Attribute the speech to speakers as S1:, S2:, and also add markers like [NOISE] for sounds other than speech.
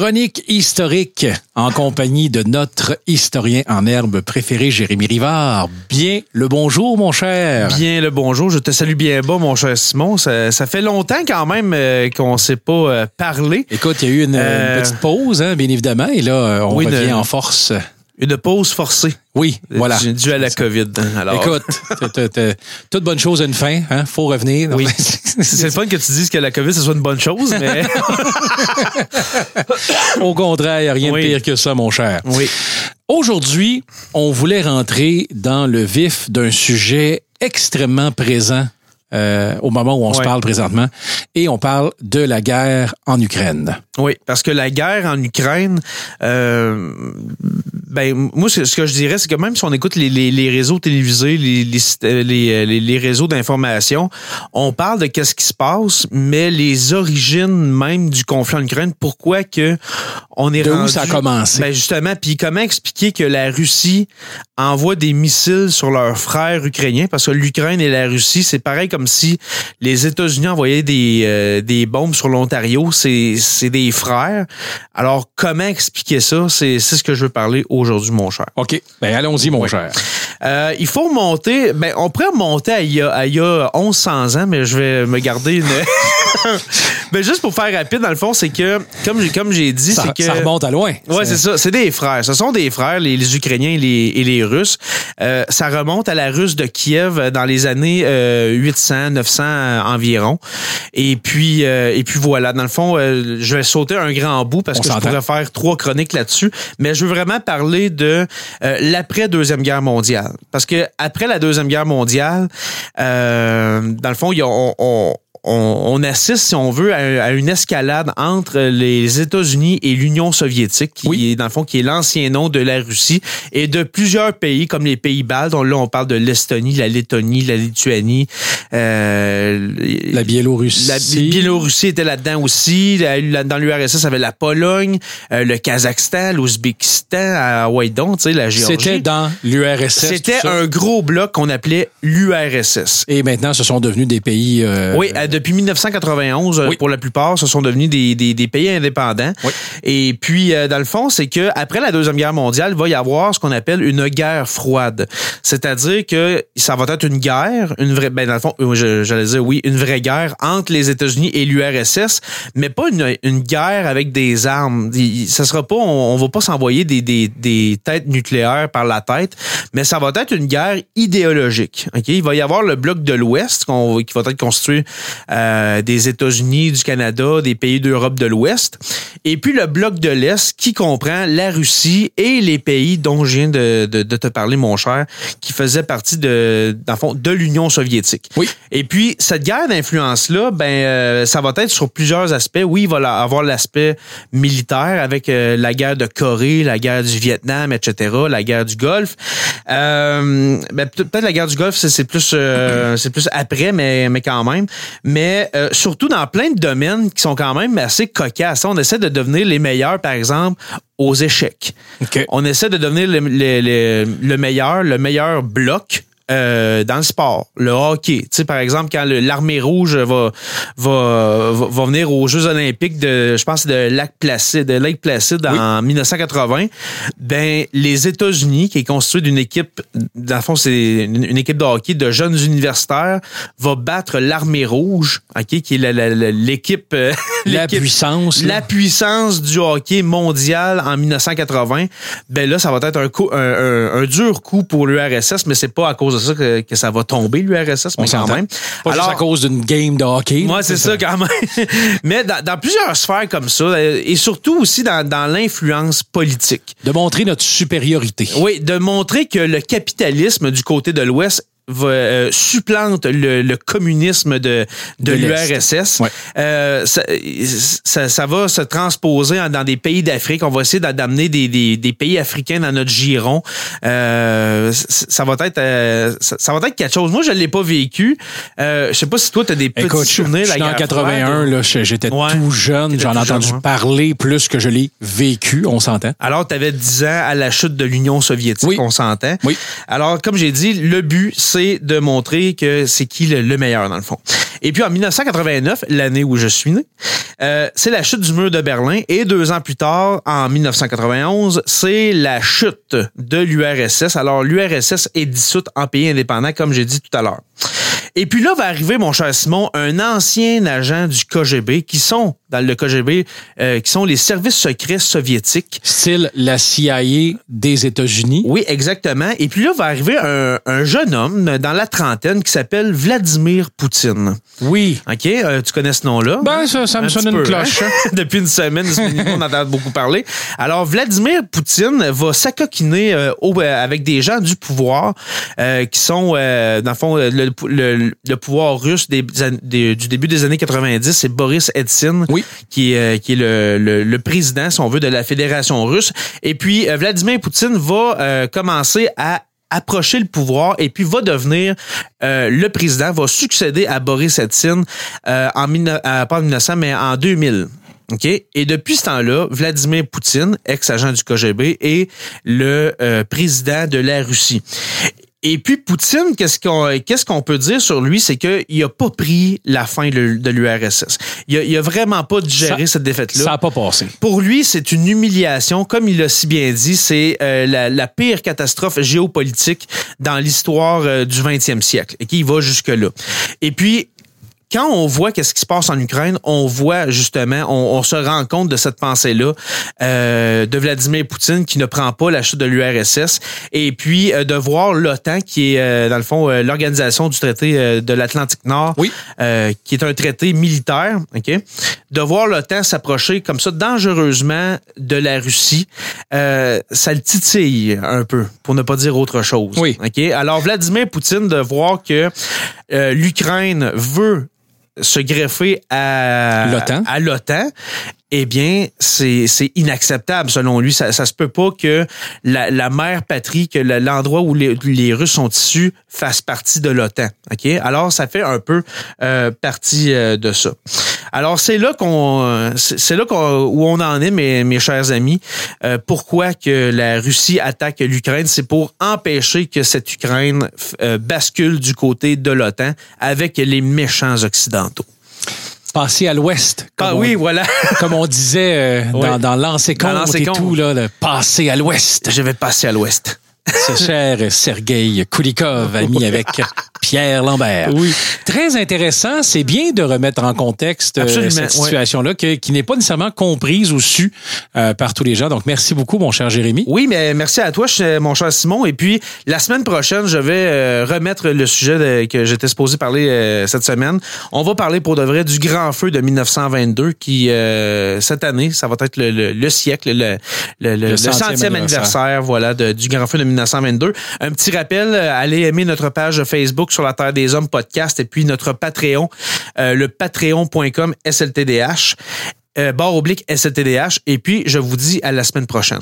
S1: Chronique historique en compagnie de notre historien en herbe préféré, Jérémy Rivard. Bien le bonjour, mon cher.
S2: Bien le bonjour. Je te salue bien bas, mon cher Simon. Ça, ça fait longtemps quand même euh, qu'on ne s'est pas euh, parlé.
S1: Écoute, il y a eu une,
S2: Euh,
S1: une petite pause, hein, bien évidemment, et là, on
S2: Oui,
S1: revient
S2: de-
S1: en force.
S2: Une pause forcée.
S1: Oui, voilà.
S2: Dû à la COVID. Alors,
S1: Écoute, toute bonne chose a une fin, hein? Faut revenir.
S2: Oui. c'est fun que tu dises que la COVID, ce soit une bonne chose, mais [LAUGHS]
S1: Au contraire, a rien
S2: Oui.
S1: de pire que ça, mon cher.
S2: oui.
S1: Aujourd'hui, on voulait rentrer dans le vif d'un sujet extrêmement présent euh, au moment où on se parle présentement, et on parle de la guerre en Ukraine.
S2: Oui, parce que la guerre en Ukraine, euh, ben moi ce que je dirais, c'est que même si on écoute les, les, les réseaux télévisés, les, les, euh, les, les- réseaux d'information, on parle de qu'est-ce qui se passe, mais les origines même du conflit en Ukraine, pourquoi que on est
S1: De où ça a commencé?
S2: Ben justement, puis comment expliquer que la Russie envoie des missiles sur leurs frères ukrainiens, parce que l'Ukraine et la Russie, c'est pareil comme si les États-Unis envoyaient des, euh, des bombes sur l'Ontario, c'est c'est des frères. Alors, comment expliquer ça? C'est c'est ce que je veux parler aujourd'hui, mon cher.
S1: OK. Ben, allons-y, mon
S2: Oui.
S1: cher.
S2: Euh, il faut monter, ben, on pourrait monter à il y a, à il y a 1100 ans, mais je vais me garder une... [LAUGHS] ben, juste pour faire rapide, dans le fond, c'est que, comme j'ai comme j'ai dit,
S1: Ça,
S2: c'est que...
S1: ça remonte à loin.
S2: Ouais, c'est ça. C'est des frères. Ce sont des frères, les, les Ukrainiens et les, et les Russes. Euh, ça remonte à la Russe de Kiev euh, dans les années euh, 800, 900 euh, environ. Et puis, euh, et puis voilà. Dans le fond, euh, je vais sauter un grand bout parce
S1: On
S2: que je pourrais faire trois chroniques là-dessus. Mais je veux vraiment parler de euh, l'après deuxième guerre mondiale. Parce que après la deuxième guerre mondiale, euh, dans le fond, il y a, on, on- on, on assiste, si on veut, à, à une escalade entre les États-Unis et l'Union soviétique, qui
S1: Oui.
S2: est, dans le fond, qui est l'ancien nom de la Russie, et de plusieurs pays, comme les pays baltes. dont Là, on parle de l'Estonie, la Lettonie, la Lituanie, euh,
S1: La Biélorussie.
S2: la Biélorussie était là-dedans aussi. Dans l'URSS, avait la Pologne, euh, le Kazakhstan, l'Ouzbékistan, à Hawaïdon, tu sais, la Géorgie.
S1: C'était dans l'URSS.
S2: C'était un gros bloc qu'on appelait l'URSS.
S1: Et maintenant, ce sont devenus des pays. euh,
S2: Oui, depuis 1991, euh,
S1: Oui.
S2: pour la plupart, ce sont devenus des, des, des pays indépendants.
S1: Oui.
S2: Et puis, euh, dans le fond, c'est que après la Deuxième Guerre mondiale, il va y avoir ce qu'on appelle une guerre froide. C'est-à-dire que ça va être une guerre, une vraie, ben dans le fond, euh, j'allais dire oui, une vraie guerre entre les États-Unis et l'URSS, mais pas une, une guerre avec des armes. Ça sera pas, on, on va pas s'envoyer des, des, des têtes nucléaires par la tête, mais ça va être une guerre idéologique. Ok, il va y avoir le bloc de l'Ouest qui va être constitué euh, des États-Unis, du Canada, des pays d'Europe de l'Ouest, et puis le bloc de l'Est qui comprend la Russie et les pays dont je viens de, de, de te parler, mon cher, qui faisaient partie de, dans le fond, de l'Union soviétique.
S1: Oui.
S2: Et puis, cette guerre d'influence-là, ben, euh, ça va être sur plusieurs aspects. Oui, il va avoir l'aspect militaire avec euh, la guerre de Corée, la guerre du Vietnam, etc., la guerre du Golfe. Euh, ben, peut- peut-être la guerre du Golfe, c'est c'est plus, euh, c'est plus après, mais, mais quand même. Mais euh, surtout dans plein de domaines qui sont quand même assez cocasses. On essaie de devenir les meilleurs, par exemple, aux échecs. On essaie de devenir le, le- le- le meilleur, le meilleur bloc. Euh, dans le sport, le hockey. Tu sais, par exemple, quand l'armée rouge va, va, va, venir aux Jeux olympiques de, je pense, de Lac Placide, de Lake Placid en 1980, ben, les États-Unis, qui est constitué d'une équipe, dans le fond, c'est une, une équipe de hockey de jeunes universitaires, va battre l'armée rouge, ok, qui est la- la- la- l'équipe, euh,
S1: La puissance. là.
S2: la puissance du hockey mondial en 1980, ben là, ça va être un, coup, un, un- un dur coup pour l'URSS, mais c'est pas à cause de ça que, que ça va tomber, l'URSS, mais quand même.
S1: Pas juste à cause d'une game de hockey.
S2: Moi, c'est ça quand même. [LAUGHS] Mais dans, dans plusieurs sphères comme ça, euh, et surtout aussi dans, dans l'influence politique.
S1: De montrer notre supériorité.
S2: Oui, de montrer que le capitalisme du côté de l'Ouest va, euh, supplante le, le communisme de, de, l'URSS.
S1: Ouais.
S2: Euh, ça, ça, ça va se transposer dans des pays d'Afrique. On va essayer d'a- d'amener des, des, des pays africains dans notre giron. Euh, ça va être euh, ça, ça va être quelque chose. Moi, je l'ai pas vécu. Euh, je sais pas si toi, tu as des petits
S1: Écoute, je, je
S2: souvenirs la
S1: suis en
S2: guerre
S1: 81,
S2: froide.
S1: là, je- j'étais
S2: Ouais.
S1: tout jeune, j'en ai entendu
S2: jeune, ouais.
S1: parler plus que je l'ai vécu, on s'entend.
S2: Alors, tu avais 10 ans à la chute de l'Union soviétique,
S1: Oui.
S2: on s'entend.
S1: Oui.
S2: Alors, comme j'ai dit, le but, c'est c'est de montrer que c'est qui le, le meilleur dans le fond. Et puis en 1989, l'année où je suis né, euh, c'est la chute du mur de Berlin. Et deux ans plus tard, en 1991, c'est la chute de l'URSS. Alors l'URSS est dissoute en pays indépendant, comme j'ai dit tout à l'heure. Et puis là va arriver, mon cher Simon, un ancien agent du KGB qui sont dans le KGB, euh, qui sont les services secrets soviétiques.
S1: Style la CIA des États-Unis.
S2: Oui, exactement. Et puis là va arriver un, un jeune homme dans la trentaine qui s'appelle Vladimir Poutine.
S1: Oui.
S2: OK, euh, tu connais ce nom-là?
S1: Ben, ça, ça me
S2: Un
S1: sonne une
S2: peu,
S1: cloche.
S2: hein? [LAUGHS] Depuis une semaine, on en entend beaucoup parler. Alors, Vladimir Poutine va s'acoquiner euh, euh, avec des gens du pouvoir euh, qui sont, euh, dans le fond, le, le- le pouvoir russe des, des- du début des années 90. C'est Boris Eltsine
S1: Oui.
S2: qui est, euh, qui est le, le- le président, si on veut, de la Fédération russe. Et puis, euh, Vladimir Poutine va euh, commencer à approcher le pouvoir et puis va devenir euh, le président, va succéder à Boris euh, en, pas en 1900, mais en 2000. OK? Et depuis ce temps-là, Vladimir Poutine, ex-agent du KGB, est le euh, président de la Russie. Et puis Poutine, qu'est-ce qu'on qu'est-ce qu'on peut dire sur lui, c'est qu'il a pas pris la fin de, l'URSS. Il a, il a vraiment pas digéré
S1: Ça-
S2: cette défaite-là.
S1: Ça n'a pas passé.
S2: Pour lui, c'est une humiliation. Comme il l'a si bien dit, c'est euh, la, la pire catastrophe géopolitique dans l'histoire euh, du 20e siècle et qui va jusque-là. Et puis, quand on voit qu'est-ce qui se passe en Ukraine, on voit justement, on, on se rend compte de cette pensée-là euh, de Vladimir Poutine qui ne prend pas la chute de l'URSS et puis euh, de voir l'OTAN qui est euh, dans le fond euh, l'organisation du traité euh, de l'Atlantique Nord,
S1: Oui.
S2: euh, qui est un traité militaire, ok, de voir l'OTAN s'approcher comme ça dangereusement de la Russie, euh, ça le titille un peu, pour ne pas dire autre chose.
S1: Oui.
S2: Ok? Alors Vladimir Poutine de voir que euh, l'Ukraine veut se greffer à
S1: L'OTAN.
S2: à l'OTAN, eh bien, c'est inacceptable selon lui. Ça, ça se peut pas que la, la mère patrie, que le- l'endroit où les, les Russes sont issus fasse partie de l'OTAN. Ok, alors ça fait un peu euh, partie euh, de ça. Alors c'est là qu'on euh, c'est là qu'on- où on en est, mes, mes chers amis. Euh, pourquoi que la Russie attaque l'Ukraine, c'est pour empêcher que cette Ukraine euh, bascule du côté de l'OTAN avec les méchants occidentaux.
S1: Passer à l'ouest.
S2: Ah
S1: on-
S2: oui, voilà. [LAUGHS]
S1: Comme on disait euh, dans,
S2: Oui.
S1: dans l'ancien et tout, là, le passer à l'ouest.
S2: Je vais passer à l'ouest.
S1: Ce cher Sergei Koulikov, ami avec [LAUGHS] Pierre Lambert.
S2: Oui.
S1: Très intéressant. C'est bien de remettre en contexte euh,
S2: Absolument,
S1: cette situation-là qui n'est pas nécessairement comprise ou su euh, par tous les gens. Donc, merci beaucoup, mon cher Jérémy.
S2: Oui, mais merci à toi, mon cher Simon. Et puis, la semaine prochaine, je vais euh, remettre le sujet de- que j'étais supposé parler euh, cette semaine. On va parler pour de vrai du grand feu de 1922 qui, cette année, ça va être le, le- le siècle, le, le,
S1: centième
S2: anniversaire, voilà, de- du grand feu de 1922. Un petit rappel, allez aimer notre page Facebook sur la Terre des Hommes podcast et puis notre Patreon, euh, le patreon.com SLTDH, euh, barre oblique SLTDH. Et puis, je vous dis à la semaine prochaine.